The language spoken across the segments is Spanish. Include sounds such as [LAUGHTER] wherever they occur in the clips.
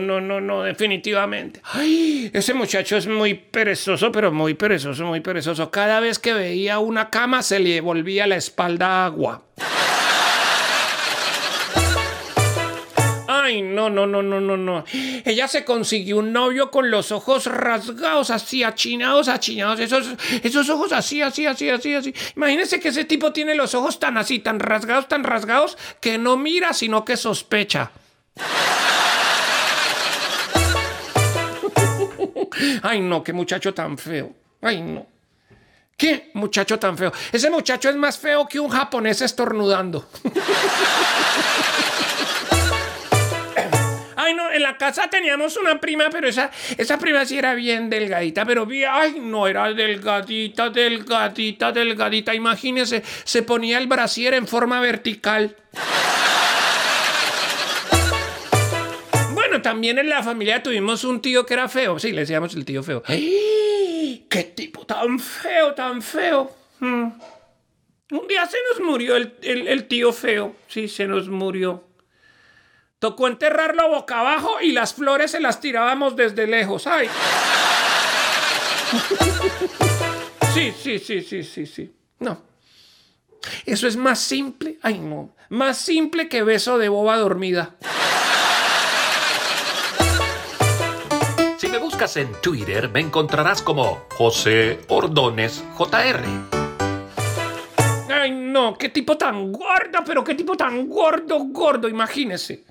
No, no, no, definitivamente. Ay, ese muchacho es muy perezoso, pero muy perezoso, muy perezoso. Cada vez que veía una cama se le volvía la espalda agua. Ay, no, no, no, no, no, no. Ella se consiguió un novio con los ojos rasgados, así, achinados, achinados. Esos, esos ojos así, así, así, así, así. Imagínense que ese tipo tiene los ojos tan así, tan rasgados, tan rasgados, que no mira, sino que sospecha. Ay, no, qué muchacho tan feo. Ay, no. ¿Qué muchacho tan feo? Ese muchacho es más feo que un japonés estornudando. [LAUGHS] Ay, no, en la casa teníamos una prima, pero esa, esa prima sí era bien delgadita, pero vi, ay, no, era delgadita, delgadita, delgadita. Imagínese, se ponía el brasier en forma vertical. También en la familia tuvimos un tío que era feo. Sí, le decíamos el tío feo. ¡Ay! ¡Qué tipo tan feo, tan feo! Mm. Un día se nos murió el tío feo. Sí, se nos murió. Tocó enterrarlo boca abajo y las flores se las tirábamos desde lejos. ¡Ay! [LAUGHS] Sí, sí, sí, sí, sí, sí. No. Eso es más simple. Ay, no. Más simple que beso de boba dormida. Buscas en Twitter, me encontrarás como José Ordones JR. Ay, no, qué tipo tan gordo, pero qué tipo tan gordo, gordo, imagínese.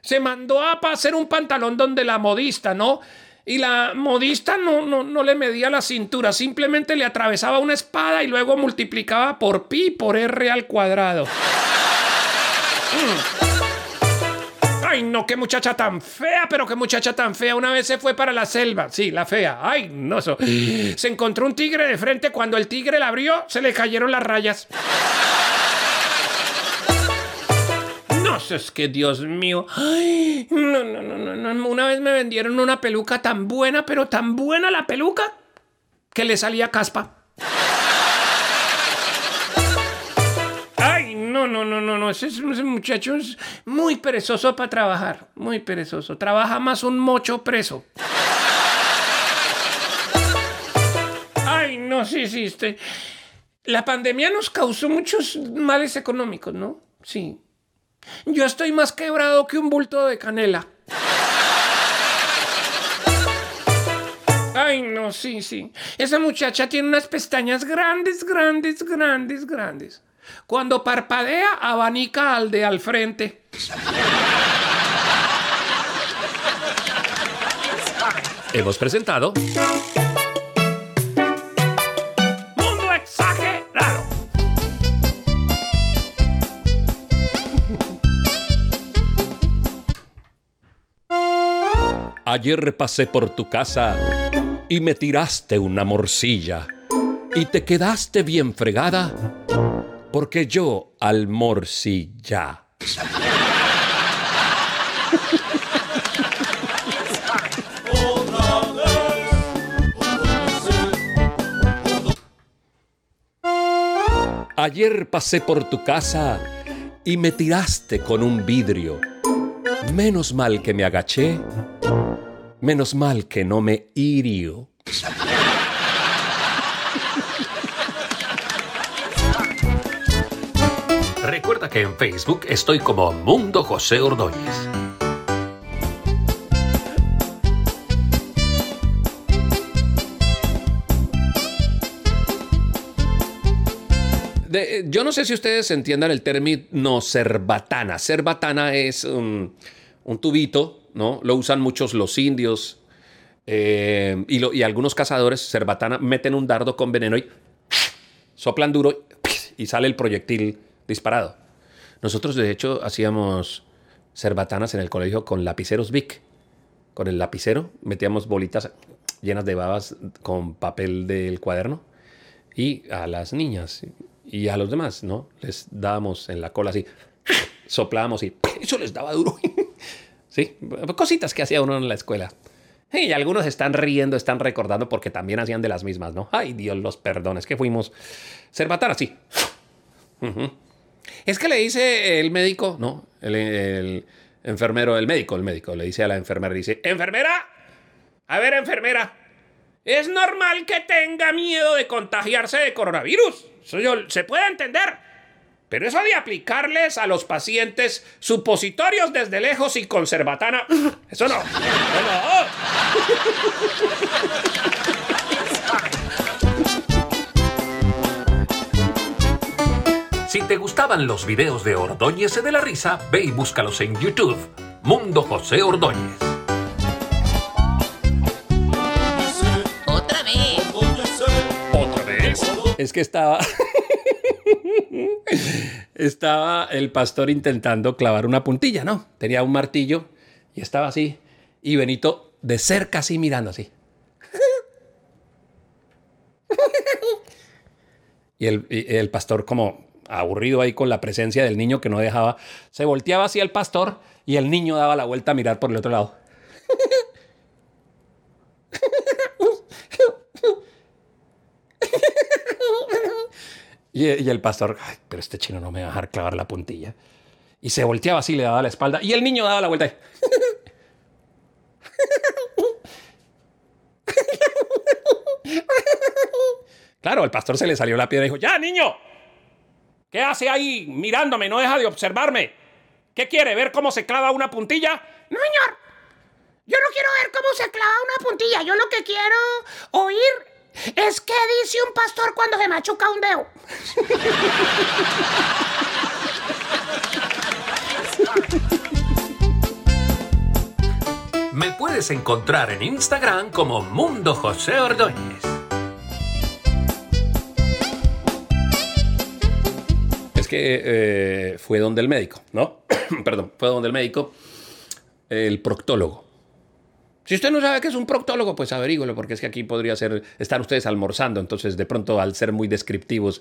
Se mandó a hacer un pantalón donde la modista, ¿no? Y la modista no, no, no le medía la cintura, simplemente le atravesaba una espada y luego multiplicaba por pi por r al cuadrado. Mm. Ay, no, qué muchacha tan fea, pero qué muchacha tan fea. Una vez se fue para la selva. Sí, la fea. Ay, no, eso. [GASPS] Se encontró un tigre de frente. Cuando el tigre la abrió, se le cayeron las rayas. No, eso es que Dios mío. Ay, no, no, no, no, no. Una vez me vendieron una peluca tan buena, pero tan buena la peluca, que le salía caspa. No, no, no, no. Ese, ese muchacho es muy perezoso para trabajar. Muy perezoso. Trabaja más un mocho preso. Ay, no, sí, sí. Este... La pandemia nos causó muchos males económicos, ¿no? Sí. Yo estoy más quebrado que un bulto de canela. Ay, no, sí, sí. Esa muchacha tiene unas pestañas grandes, grandes, grandes, grandes. Cuando parpadea, abanica al de al frente. Hemos presentado Mundo exagerado. Ayer pasé por tu casa y me tiraste una morcilla. y te quedaste bien fregada porque yo almorcilla. Ayer pasé por tu casa y me tiraste con un vidrio. Menos mal que me agaché, menos mal que no me hirió. Que en Facebook estoy como Mundo José Ordóñez. De- yo no sé si ustedes entiendan el término cerbatana. Cerbatana es un, un tubito, ¿no? Lo usan muchos los indios eh, y, y algunos cazadores. Cerbatana meten un dardo con veneno y soplan duro y sale el proyectil disparado. Nosotros, de hecho, hacíamos cerbatanas en el colegio con lapiceros Bic. Con el lapicero metíamos bolitas llenas de babas con papel del cuaderno y a las niñas y a los demás, ¿no? Les dábamos en la cola así, soplábamos y eso les daba duro. [LAUGHS] sí, cositas que hacía uno en la escuela. Y algunos están riendo, están recordando porque también hacían de las mismas, ¿no? Ay, Dios los perdones, que fuimos cerbatanas, sí. Es que le dice el médico, no, el, enfermero, el médico, el médico, le dice a la enfermera, dice, enfermera, a ver, enfermera, es normal que tenga miedo de contagiarse de coronavirus. Se puede entender. Pero eso de aplicarles a los pacientes supositorios desde lejos y con cerbatana, eso no. Eso no. [LAUGHS] Si te gustaban los videos de Ordóñez de la Risa, ve y búscalos en YouTube. Mundo José Ordóñez. Otra vez. Otra vez. Es que estaba. [LAUGHS] estaba el pastor intentando clavar una puntilla, ¿no? Tenía un martillo y estaba así. Y Benito de cerca así mirando así. [LAUGHS] Y el, y el pastor como aburrido ahí con la presencia del niño que no dejaba, se volteaba hacia el pastor y el niño daba la vuelta a mirar por el otro lado. Y, el pastor, "Ay, pero este chino no me va a dejar clavar la puntilla. Y se volteaba así, le daba la espalda. Y el niño daba la vuelta. Claro, el pastor se le salió la piedra y dijo, ya, niño, ¿qué hace ahí mirándome? No deja de observarme. ¿Qué quiere? ¿Ver cómo se clava una puntilla? No, señor. Yo no quiero ver cómo se clava una puntilla. Yo lo que quiero oír es qué dice un pastor cuando se machuca un dedo. Me puedes encontrar en Instagram como Mundo José Ordóñez. Eh, fue donde el médico, ¿no? [CLEARS THROAT] Perdón, fue donde el médico, el proctólogo. Si usted no sabe qué es un proctólogo, pues averígüelo, porque es que aquí podría ser, estar ustedes almorzando, entonces de pronto al ser muy descriptivos,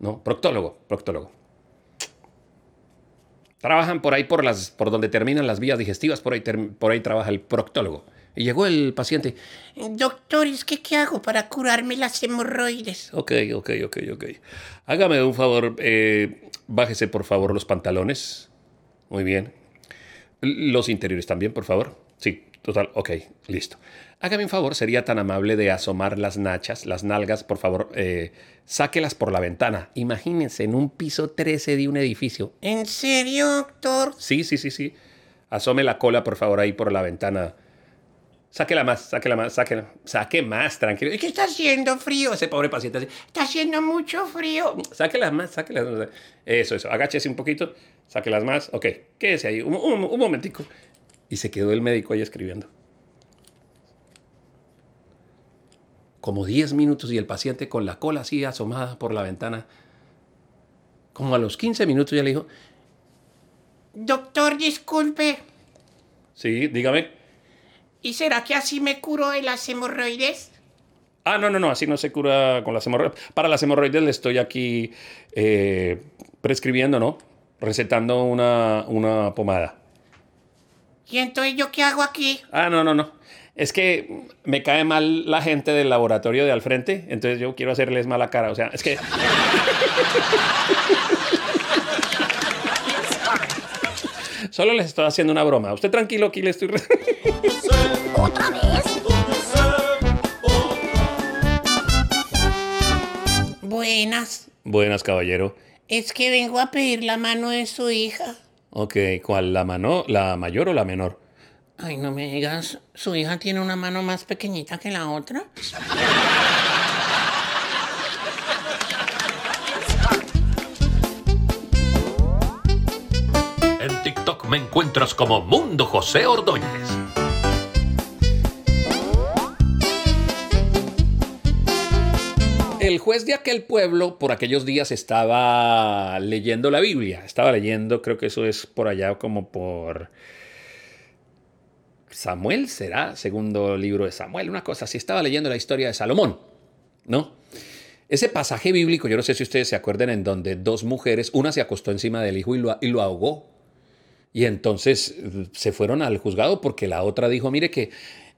¿no? Proctólogo, proctólogo. Trabajan por ahí por las, por donde terminan las vías digestivas, por ahí, por ahí trabaja el proctólogo. Y llegó el paciente. Doctor, es que ¿qué hago para curarme las hemorroides? Ok, ok, ok, ok. Hágame un favor, eh, bájese por favor los pantalones. Muy bien. Los interiores también, por favor. Sí, total, ok, listo. Hágame un favor, sería tan amable de asomar las nachas, las nalgas, por favor, eh, sáquelas por la ventana. Imagínense en un piso 13 de un edificio. ¿En serio, doctor? Sí, sí, sí, sí. Asome la cola, por favor, ahí por la ventana. Sáquela más, sáquela más, sáquela. Saque más, tranquilo. Es que está haciendo frío. Ese pobre paciente así. Está haciendo mucho frío. Sáquelas más, sáquelas más. Eso, eso. Agáchese un poquito, sáquelas más. Ok, quédese ahí. Un, un- un momentico. Y se quedó el médico ahí escribiendo. Como 10 minutos y el paciente con la cola así asomada por la ventana. Como a los 15 minutos ya le dijo, Doctor, disculpe. sí, dígame. ¿Y será que así me curo de las hemorroides? Ah, no, no, no, así no se cura con las hemorroides. Para las hemorroides le estoy aquí eh, prescribiendo, ¿no? Recetando una, una pomada. ¿Y entonces yo qué hago aquí? Ah, no, no, no. Es que me cae mal la gente del laboratorio de al frente, entonces yo quiero hacerles mala cara. O sea, es que. [LAUGHS] Solo les estoy haciendo una broma. Usted tranquilo, aquí le estoy. [LAUGHS] ¿Otra vez? Buenas. Buenas, caballero. Es que vengo a pedir la mano de su hija. Ok, ¿cuál? ¿La mano, la mayor o la menor? Ay, no me digas, ¿su hija tiene una mano más pequeñita que la otra? [LAUGHS] Como Mundo José Ordóñez. El juez de aquel pueblo por aquellos días estaba leyendo la Biblia. Estaba leyendo, creo que eso es por allá como por Samuel, será, segundo libro de Samuel, una cosa así. Estaba leyendo la historia de Salomón, ¿no? Ese pasaje bíblico, yo no sé si ustedes se acuerdan, en donde dos mujeres, una se acostó encima del hijo y lo ahogó. Y entonces eh, se fueron al juzgado porque la otra dijo, mire que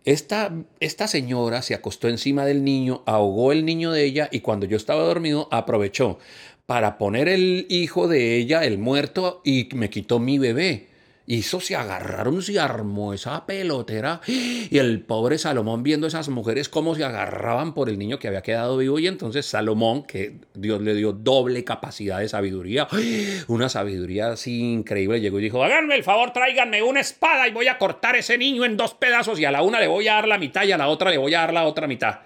esta, esta señora se acostó encima del niño, ahogó el niño de ella y cuando yo estaba dormido aprovechó para poner el hijo de ella, el muerto, y me quitó mi bebé. Eso se agarraron, se armó esa pelotera. Y el pobre Salomón viendo esas mujeres cómo se agarraban por el niño que había quedado vivo. Y entonces Salomón, que Dios le dio doble capacidad de sabiduría, una sabiduría así increíble, llegó y dijo, háganme el favor, tráiganme una espada y voy a cortar ese niño en dos pedazos y a la una le voy a dar la mitad y a la otra le voy a dar la otra mitad.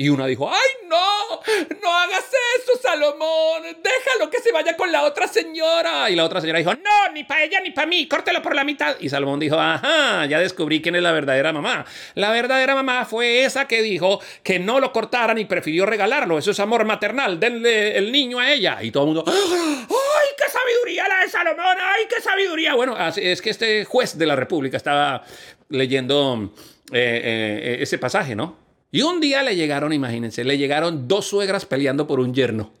Y una dijo, ¡ay no! ¡No hagas eso, Salomón! ¡Déjalo que se vaya con la otra señora! Y la otra señora dijo, no, ni para ella ni para mí, córtelo por la mitad. Y Salomón dijo, ajá, ya descubrí quién es la verdadera mamá. La verdadera mamá fue esa que dijo que no lo cortaran y prefirió regalarlo. Eso es amor maternal, denle el niño a ella. Y todo el mundo, ¡ay, qué sabiduría la de Salomón! ¡Ay, qué sabiduría! Bueno, es que este juez de la República estaba leyendo eh, eh, ese pasaje, ¿no? Y un día le llegaron, imagínense, le llegaron dos suegras peleando por un yerno. [LAUGHS]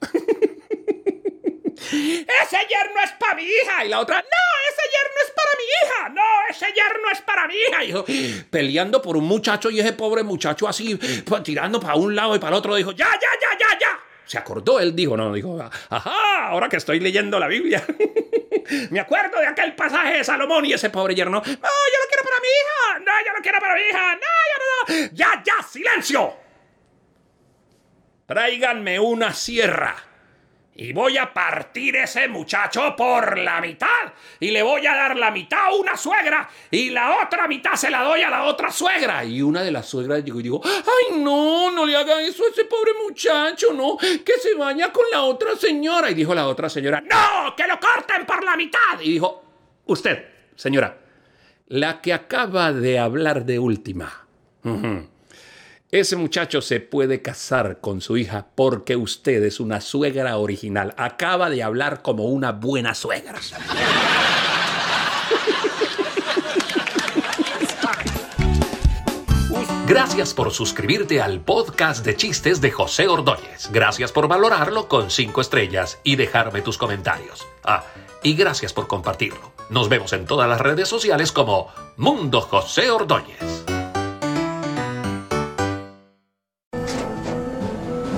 ¡Ese yerno es para mi hija! Y la otra, ¡no! ¡Ese yerno es para mi hija! ¡No! ¡Ese yerno es para mi hija! Y dijo, peleando por un muchacho y ese pobre muchacho así, pues, tirando para un lado y para otro, dijo, ¡ya, ya, ya, ya, ya! Se acordó, él dijo, no, dijo, ajá, ahora que estoy leyendo la Biblia. [LAUGHS] Me acuerdo de aquel pasaje de Salomón y ese pobre yerno, no, yo lo quiero para mi hija, no, yo lo quiero para mi hija, no, yo no, no. ya, ya, silencio. Tráiganme una sierra y voy a partir ese muchacho por la mitad y le voy a dar la mitad a una suegra y la otra mitad se la doy a la otra suegra. Y una de las suegras digo, digo, ay no, no le haga eso a ese pobre muchacho, no, que se vaya con la otra señora. Y dijo la otra señora, no, que lo corten por la mitad. Y dijo, usted, señora, la que acaba de hablar de última. Ese muchacho se puede casar con su hija porque usted es una suegra original. Acaba de hablar como una buena suegra. Gracias por suscribirte al podcast de chistes de José Ordóñez. Gracias por valorarlo con 5 estrellas y dejarme tus comentarios. Ah, y gracias por compartirlo. Nos vemos en todas las redes sociales como Mundo José Ordóñez.